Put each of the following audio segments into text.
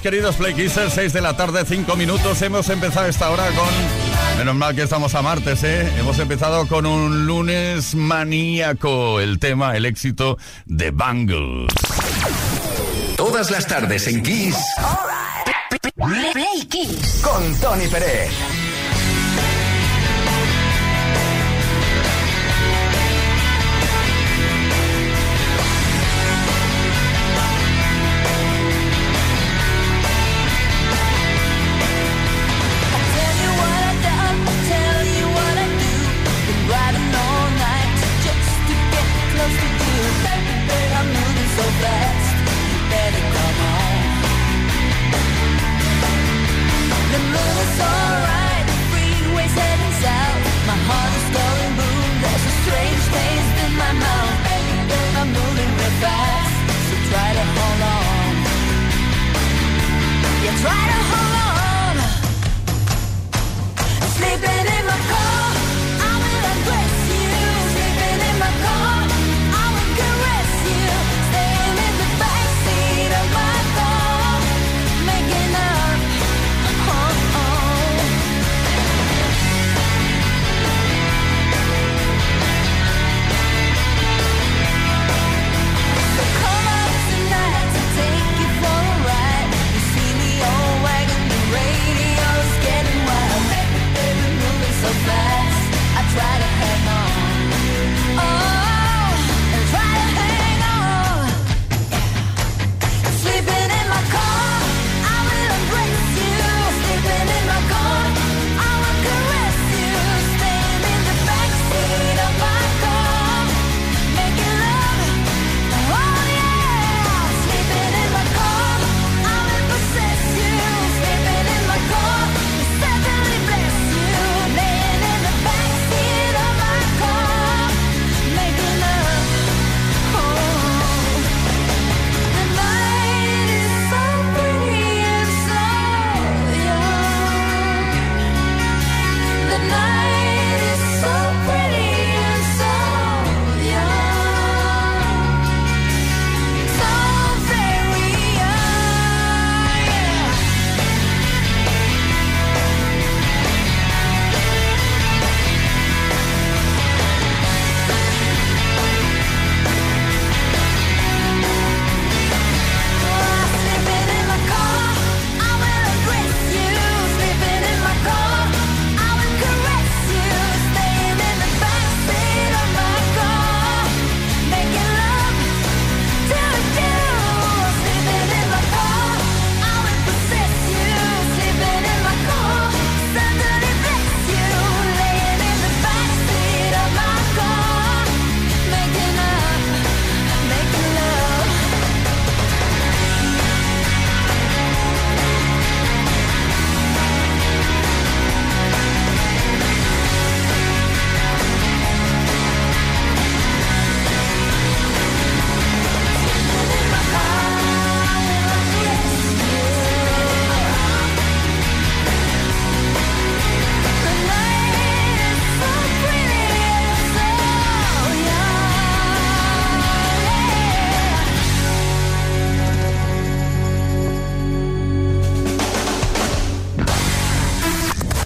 Queridos Play 6 de la tarde, 5 minutos. Hemos empezado esta hora con. Menos mal que estamos a martes, ¿eh? Hemos empezado con un lunes maníaco. El tema, el éxito de Bangles. Todas las tardes en Kiss. Play Kiss. Con Tony Pérez.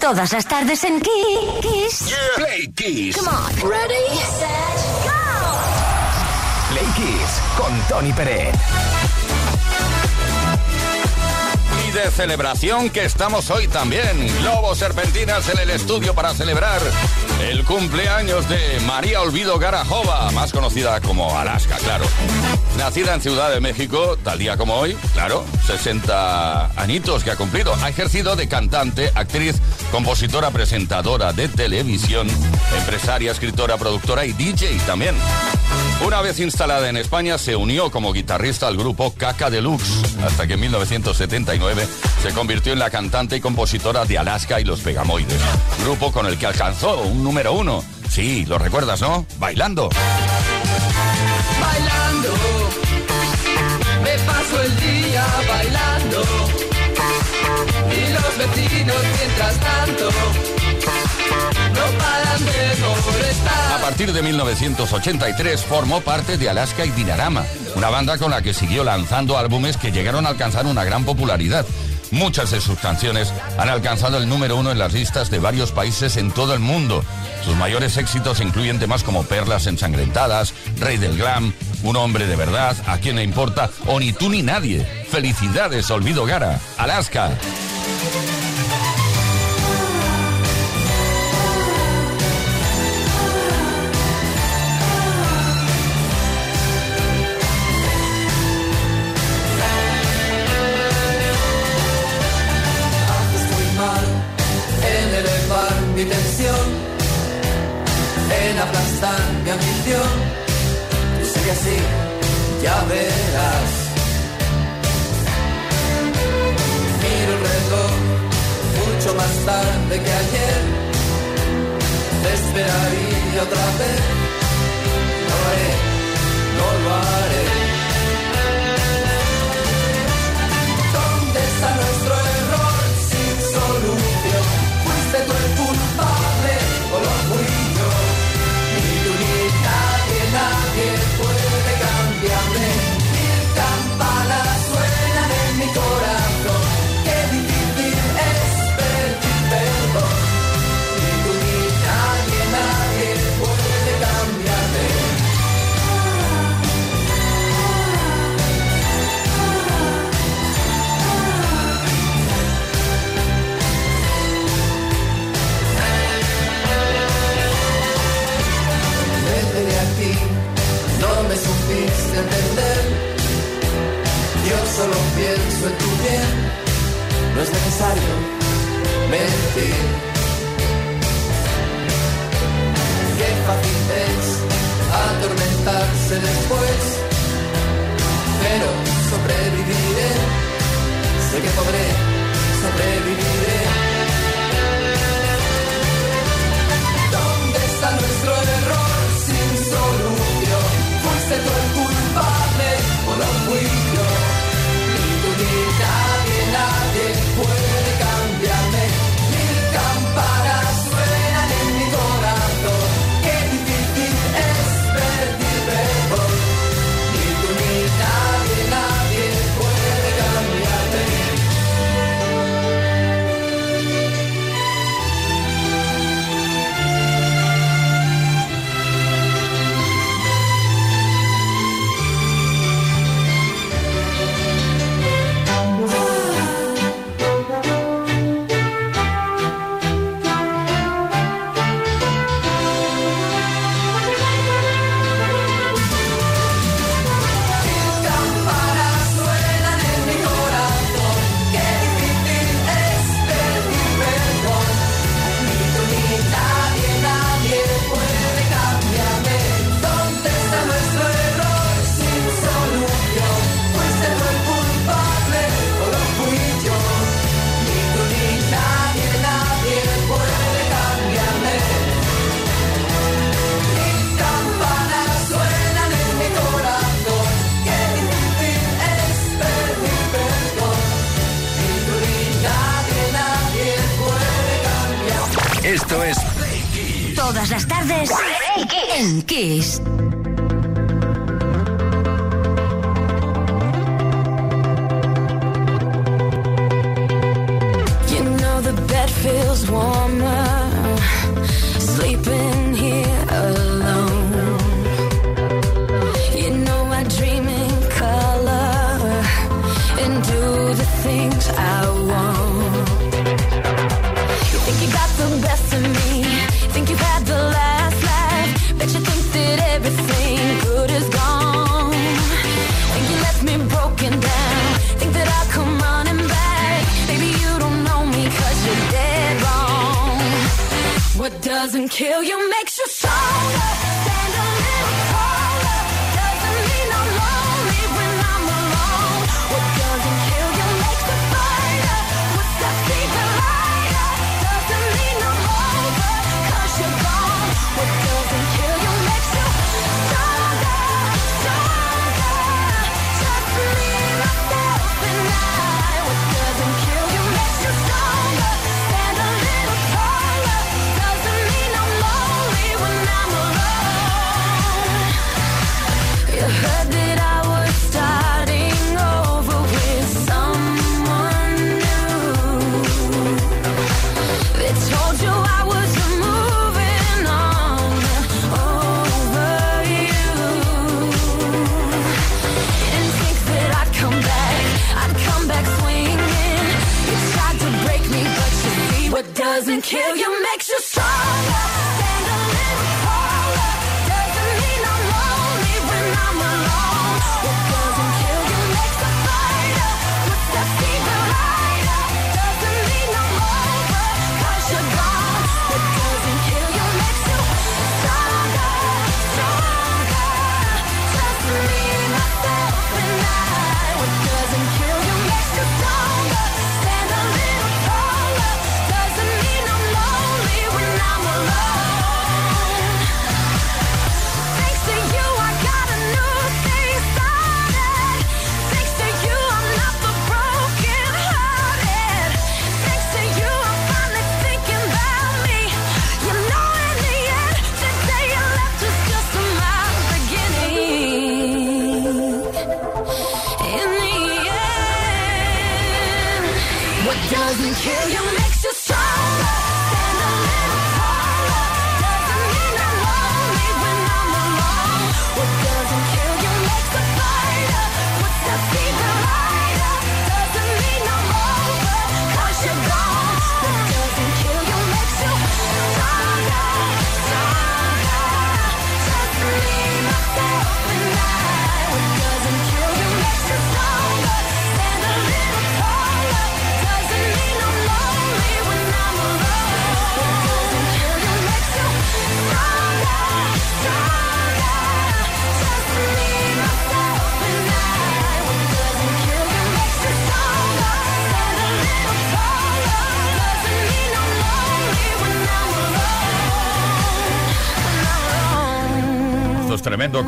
Todas las tardes en Kiss. Play Kiss. Come on. Ready, set, go. Play Kiss con Tony Pérez. Y de celebración que estamos hoy también. Globos serpentinas en el estudio para celebrar el cumpleaños de María Olvido Garajova, más conocida como Alaska, claro. Nacida en Ciudad de México, tal día como hoy, claro, 60 añitos que ha cumplido. Ha ejercido de cantante, actriz, compositora, presentadora de televisión, empresaria, escritora, productora y DJ también. Una vez instalada en España, se unió como guitarrista al grupo Caca Deluxe, hasta que en 1979 se convirtió en la cantante y compositora de Alaska y los Pegamoides, grupo con el que alcanzó un número uno. Sí, lo recuerdas, ¿no? Bailando. bailando. Me paso el día bailando. Y los vecinos mientras tanto A partir de 1983 formó parte de Alaska y Dinarama, una banda con la que siguió lanzando álbumes que llegaron a alcanzar una gran popularidad. Muchas de sus canciones han alcanzado el número uno en las listas de varios países en todo el mundo. Sus mayores éxitos incluyen temas como Perlas ensangrentadas, Rey del Glam, Un hombre de verdad, A quién le importa o Ni tú ni nadie. Felicidades, Olvido Gara, Alaska. Así, ya verás. Miro el mucho más tarde que ayer. Te esperaría otra vez. No lo haré, no lo haré. Yo solo pienso en tu bien, no es necesario mentir. Qué fácil es atormentarse después, pero sobreviviré, sé que podré, sobreviviré. Todas las tardes en Kiss.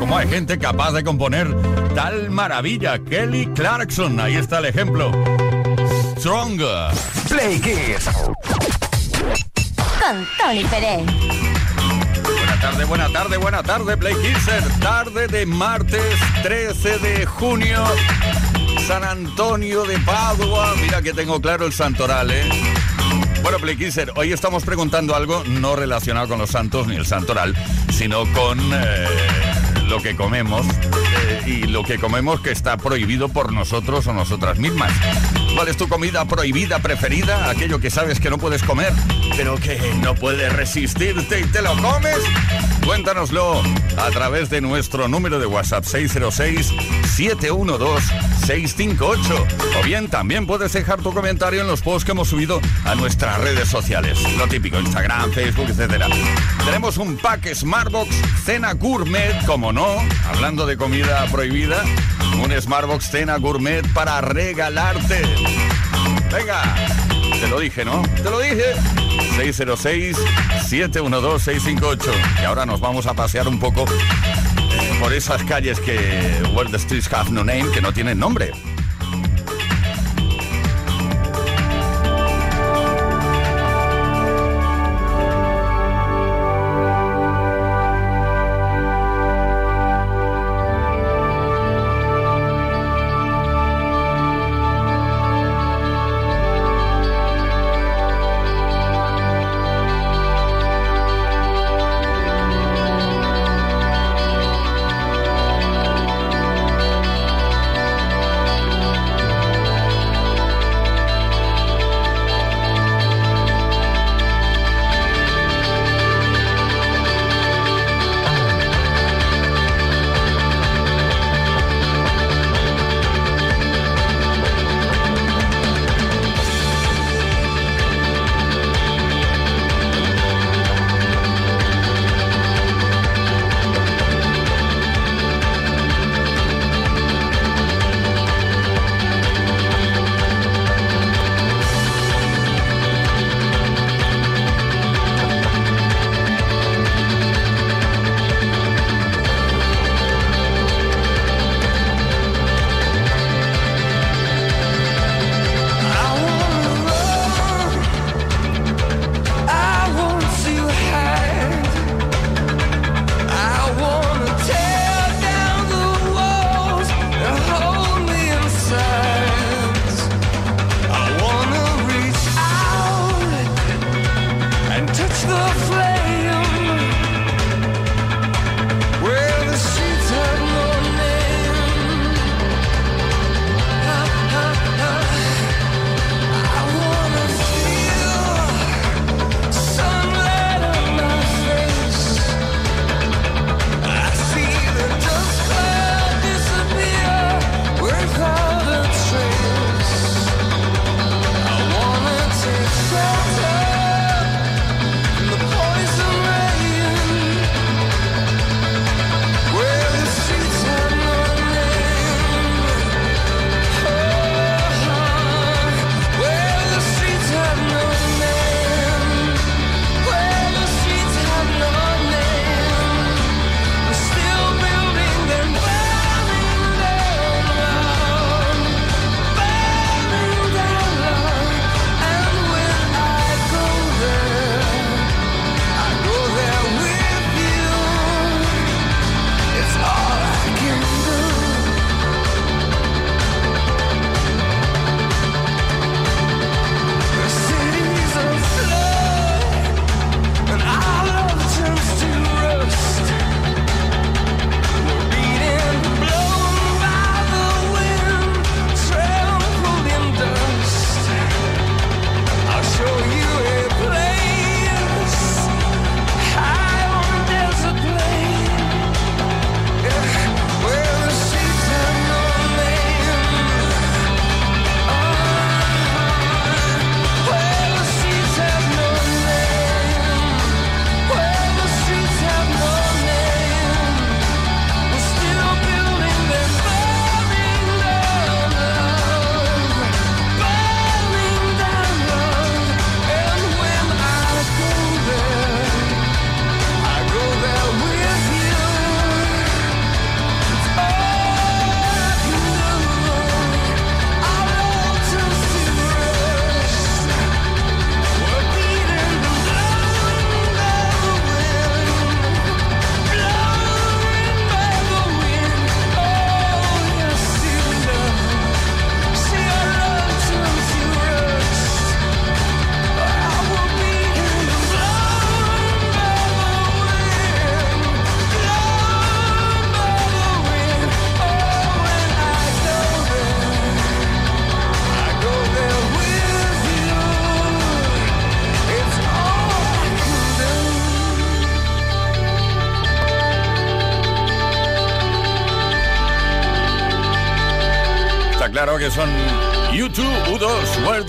cómo hay gente capaz de componer tal maravilla. Kelly Clarkson, ahí está el ejemplo. Stronger. Play Kiss. Con Tony Pérez. Buena tarde, buena tarde, buena tarde, Play Kisser. Tarde de martes 13 de junio. San Antonio de Padua. Mira que tengo claro el santoral, ¿eh? Bueno, Playkisser, hoy estamos preguntando algo no relacionado con los santos ni el santoral, sino con eh, lo que comemos eh, y lo que comemos que está prohibido por nosotros o nosotras mismas. ¿Cuál es tu comida prohibida, preferida? Aquello que sabes que no puedes comer, pero que no puedes resistirte y te lo comes. Cuéntanoslo a través de nuestro número de WhatsApp 606-712-658. O bien también puedes dejar tu comentario en los posts que hemos subido a nuestras redes sociales. Lo típico, Instagram, Facebook, etc. Tenemos un pack Smartbox, cena gourmet, como no, hablando de comida prohibida un Smartbox Cena Gourmet para regalarte. Venga, te lo dije, ¿no? Te lo dije. 606-712-658. Y ahora nos vamos a pasear un poco eh, por esas calles que Where Streets Have No Name, que no tienen nombre.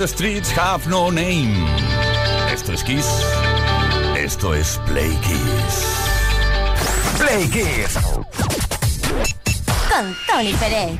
The Streets Have No Name. Esto es Kiss. Esto es Play Kiss. Play Kiss. Con Tony Pérez.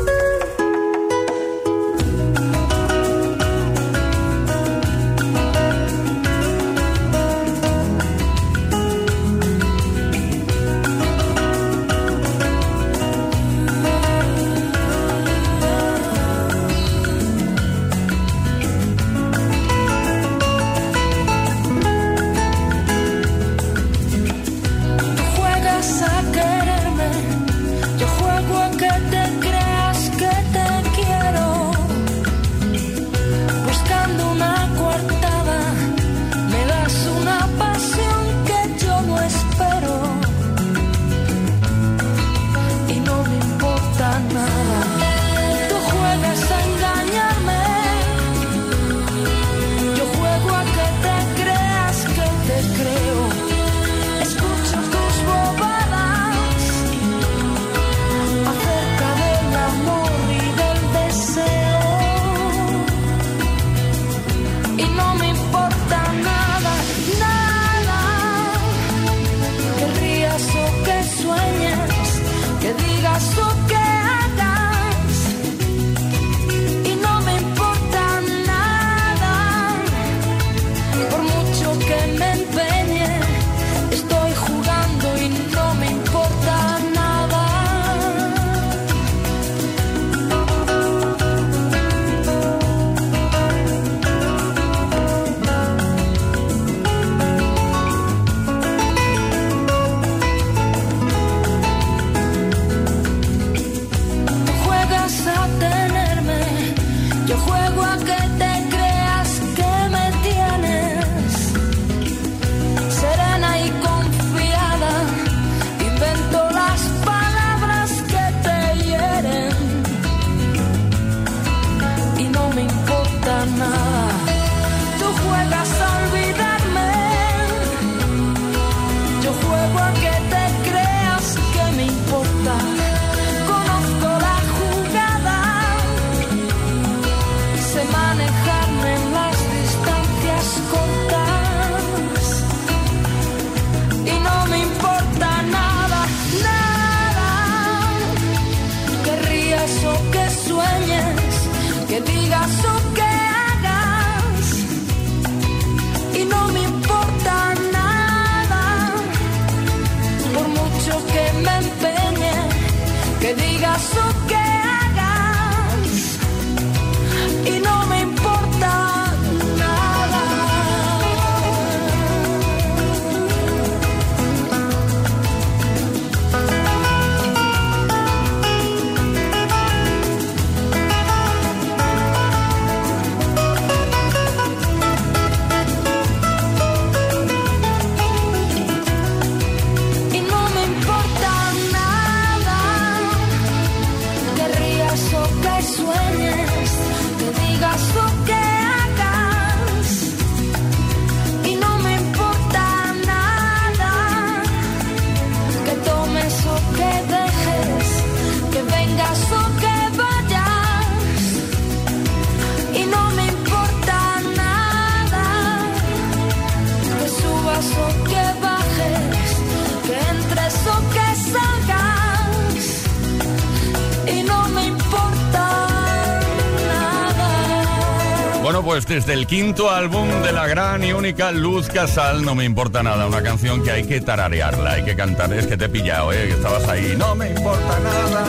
Desde el quinto álbum de la gran y única Luz Casal, no me importa nada, una canción que hay que tararearla, hay que cantar, es que te he pillado, ¿eh? que estabas ahí, no me importa nada.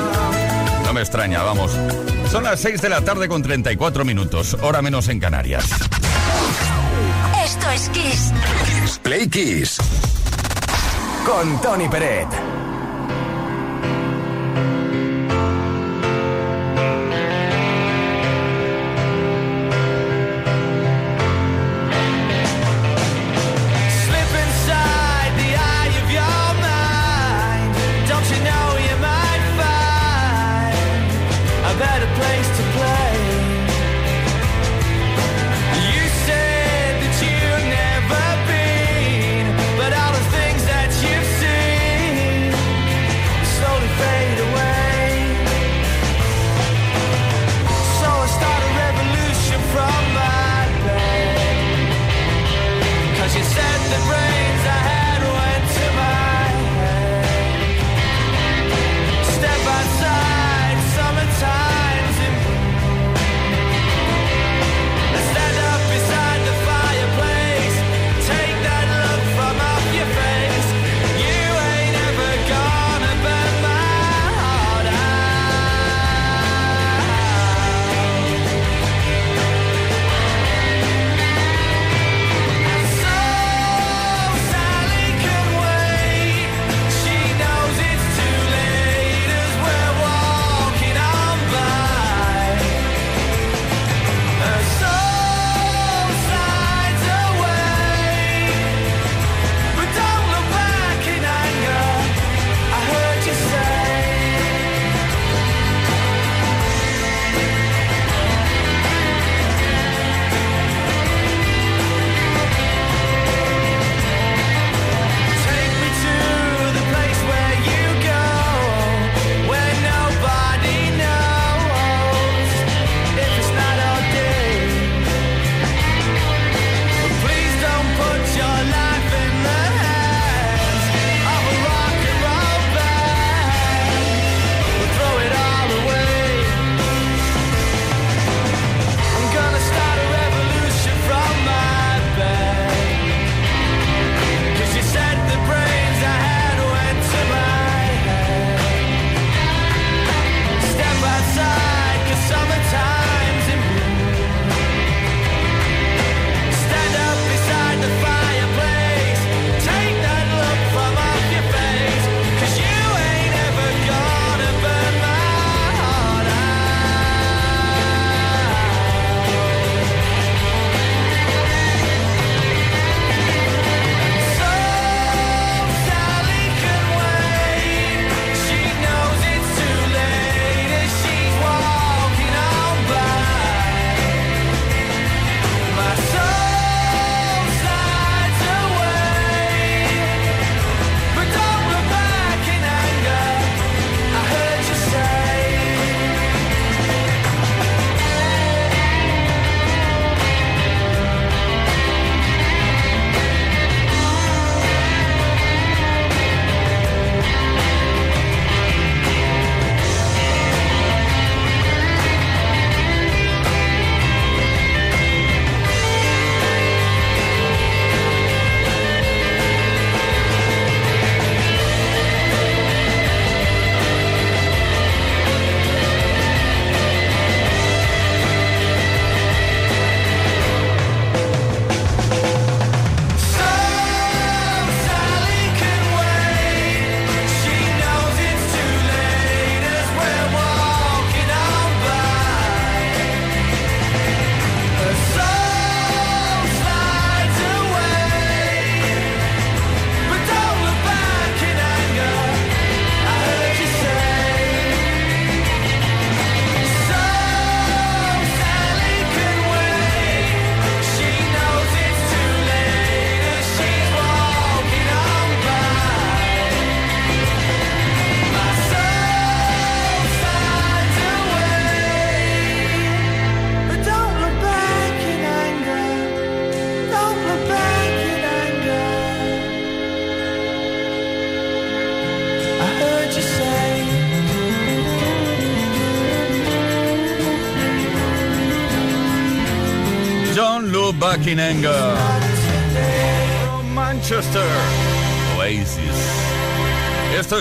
No me extraña, vamos. Son las 6 de la tarde con 34 minutos, hora menos en Canarias. Esto es Kiss. Kiss Play Kiss. Con Tony Peret.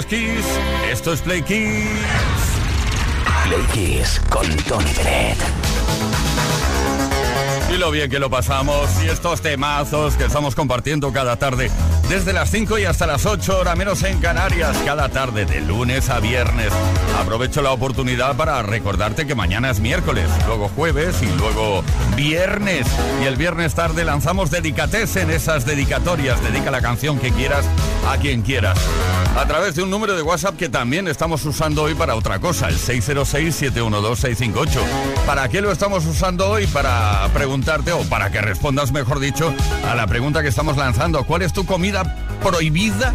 Es Kiss. Esto es Play Kiss. Play Kiss con Tony Bennett. Y lo bien que lo pasamos y estos temazos que estamos compartiendo cada tarde desde las 5 y hasta las 8 hora menos en Canarias, cada tarde de lunes a viernes. Aprovecho la oportunidad para recordarte que mañana es miércoles, luego jueves y luego viernes. Y el viernes tarde lanzamos dedicates en esas dedicatorias. Dedica la canción que quieras a quien quieras. A través de un número de WhatsApp que también estamos usando hoy para otra cosa, el 606-712-658. ¿Para qué lo estamos usando hoy? Para preguntarte, o para que respondas, mejor dicho, a la pregunta que estamos lanzando. ¿Cuál es tu comida prohibida,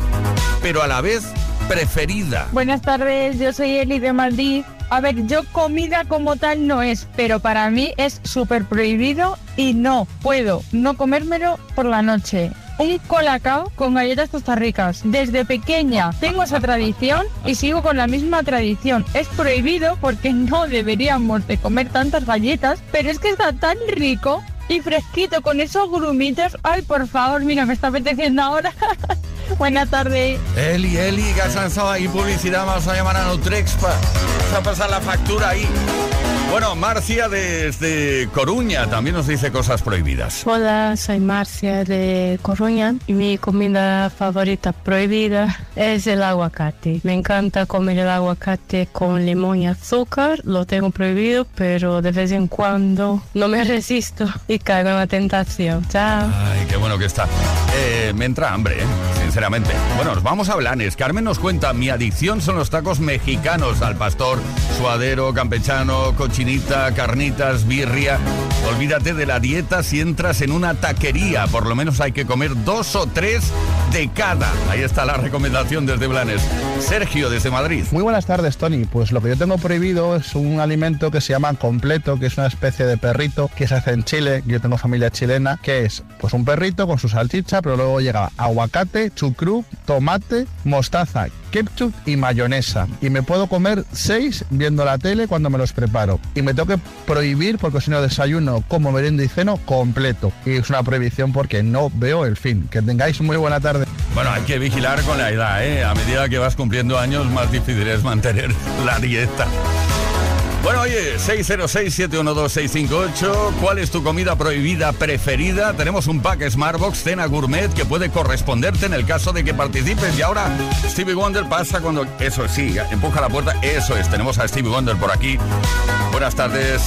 pero a la vez preferida? Buenas tardes, yo soy Eli de Madrid. A ver, yo comida como tal no es, pero para mí es súper prohibido y no puedo no comérmelo por la noche. Un colacao con galletas ricas. Desde pequeña tengo esa tradición y sigo con la misma tradición. Es prohibido porque no deberíamos de comer tantas galletas, pero es que está tan rico y fresquito con esos grumitos. Ay, por favor, mira, me está apeteciendo ahora. Buenas tardes. Eli, Eli, que has lanzado ahí publicidad, vamos a llamar a Nutrexpa. Vamos a pasar la factura ahí. Bueno, Marcia desde Coruña también nos dice cosas prohibidas. Hola, soy Marcia de Coruña y mi comida favorita prohibida es el aguacate. Me encanta comer el aguacate con limón y azúcar, lo tengo prohibido, pero de vez en cuando no me resisto y caigo en la tentación. Chao. Ay, qué bueno que está. Eh, me entra hambre, ¿eh? sinceramente. Bueno, nos vamos a Blanes. Carmen nos cuenta, mi adicción son los tacos mexicanos al pastor, suadero, campechano, cochinita, carnitas, birria. Olvídate de la dieta si entras en una taquería. Por lo menos hay que comer dos o tres de cada. Ahí está la recomendación desde Blanes. Sergio desde Madrid. Muy buenas tardes, Tony. Pues lo que yo tengo prohibido es un alimento que se llama completo, que es una especie de perrito que se hace en Chile. Yo tengo familia chilena, que es pues un perrito con su salchicha, pero luego llega aguacate, chucrú, tomate, mostaza, ketchup y mayonesa. Y me puedo comer seis viendo la tele cuando me los preparo. Y me tengo que prohibir porque si no desayuno, como merienda y ceno completo. Y es una prohibición porque no veo el fin. Que tengáis muy buena tarde. Bueno, hay que vigilar con la edad, ¿eh? A medida que vas cumpliendo años, más difícil es mantener la dieta. Bueno, oye, 606-712-658, ¿cuál es tu comida prohibida preferida? Tenemos un pack Smartbox Cena Gourmet que puede corresponderte en el caso de que participes. Y ahora Stevie Wonder pasa cuando... Eso sí, empuja la puerta, eso es. Tenemos a Stevie Wonder por aquí. Buenas tardes.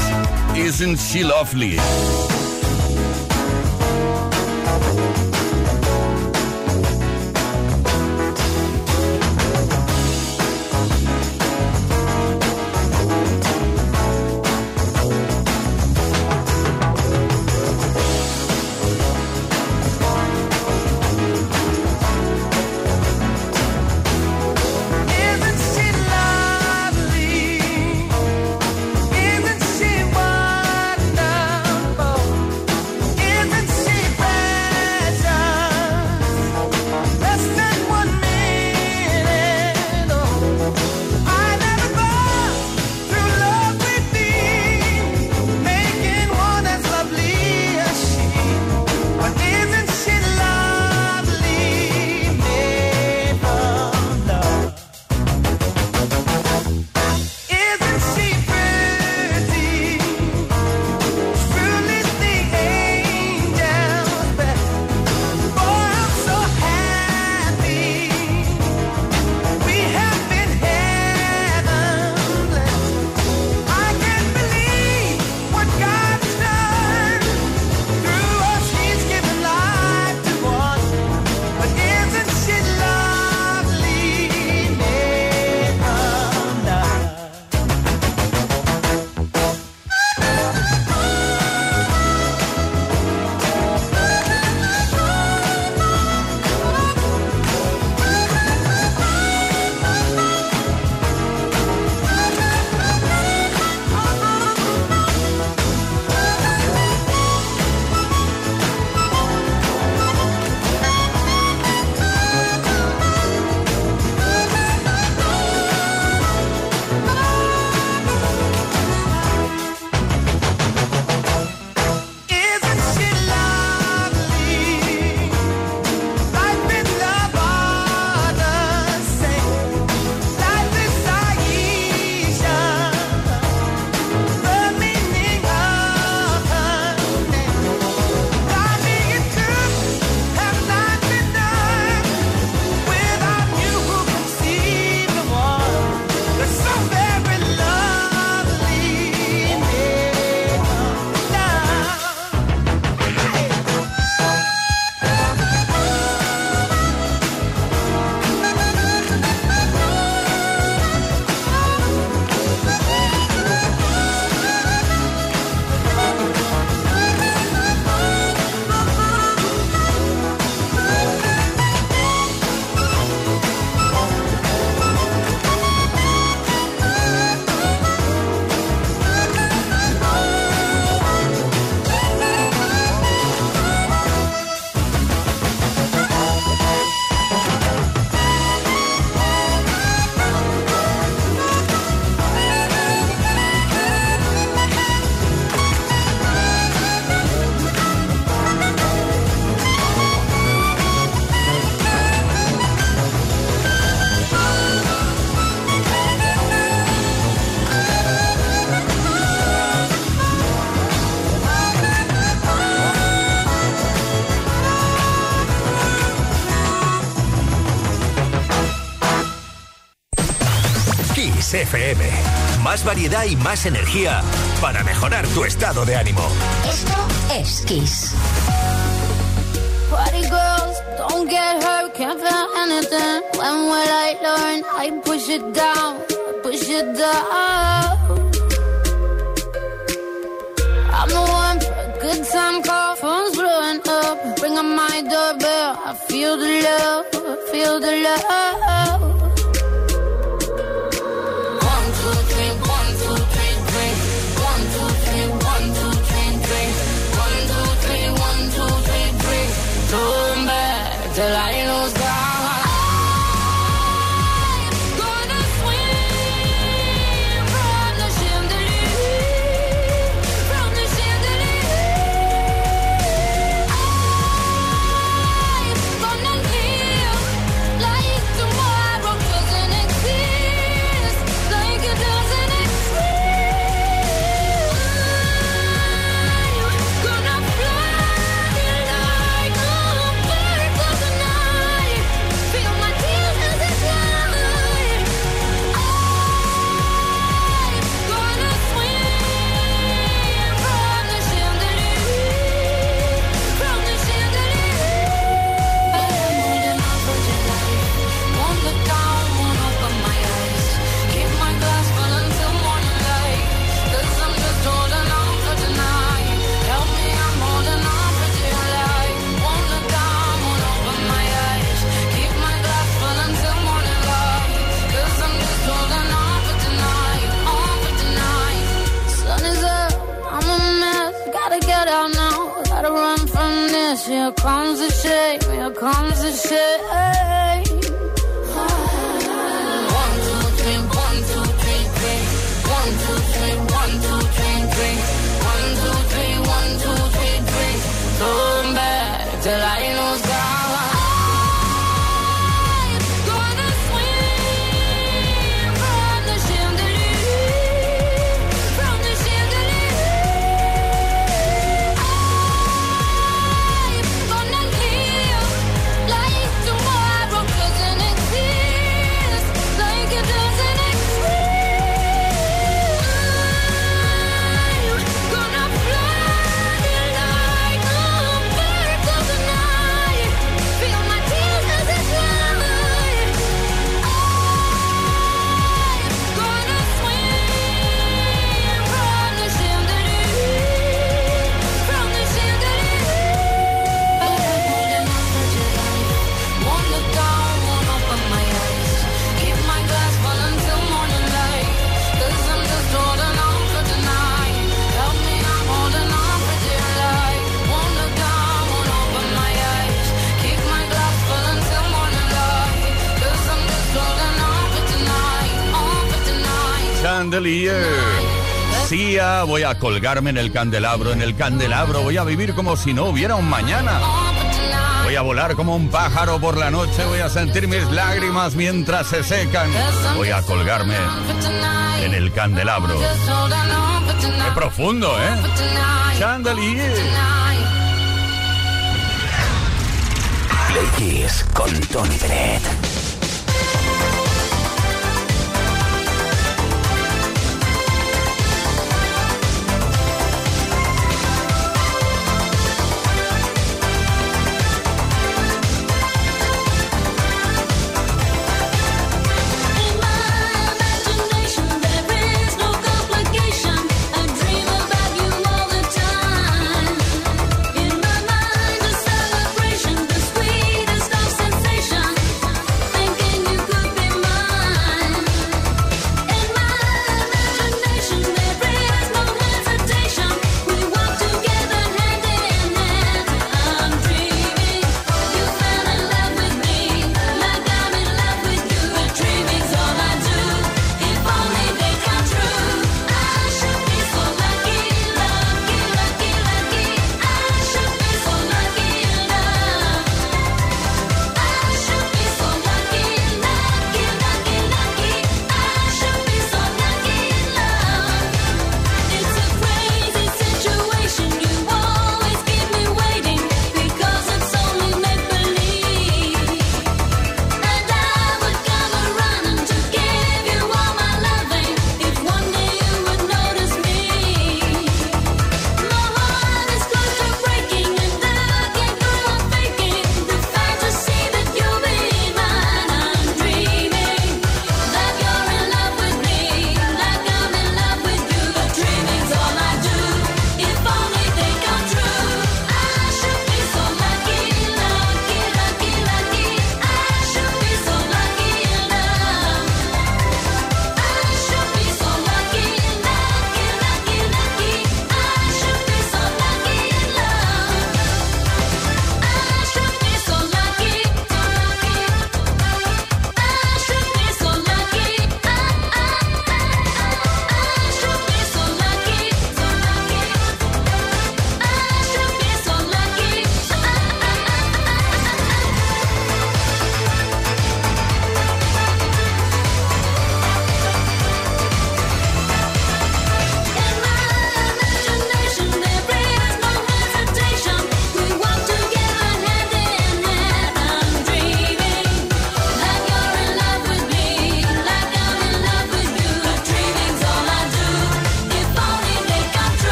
Isn't she lovely? más variedad y más energía para mejorar tu estado de ánimo. Esto es Kiss. Party girls, don't get hurt, can't feel anything. When will I learn? I push it down, push it down. I'm the one for a good time call, phone's blowing up. Ring on my doorbell, I feel the love, I feel the love. colgarme en el candelabro, en el candelabro voy a vivir como si no hubiera un mañana. Voy a volar como un pájaro por la noche, voy a sentir mis lágrimas mientras se secan. Voy a colgarme en el candelabro. Qué profundo, ¿eh? Chandelier. Play con Tony Bennett.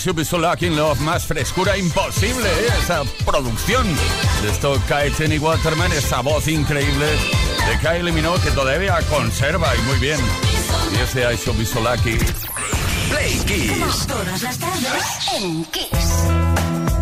Should Be So Lucky in Love, más frescura imposible, ¿eh? esa producción de esto Kylie Waterman, esa voz increíble de Kylie Minogue que todavía conserva y muy bien. Y ese I Should Be So Todas las tardes en Kiss.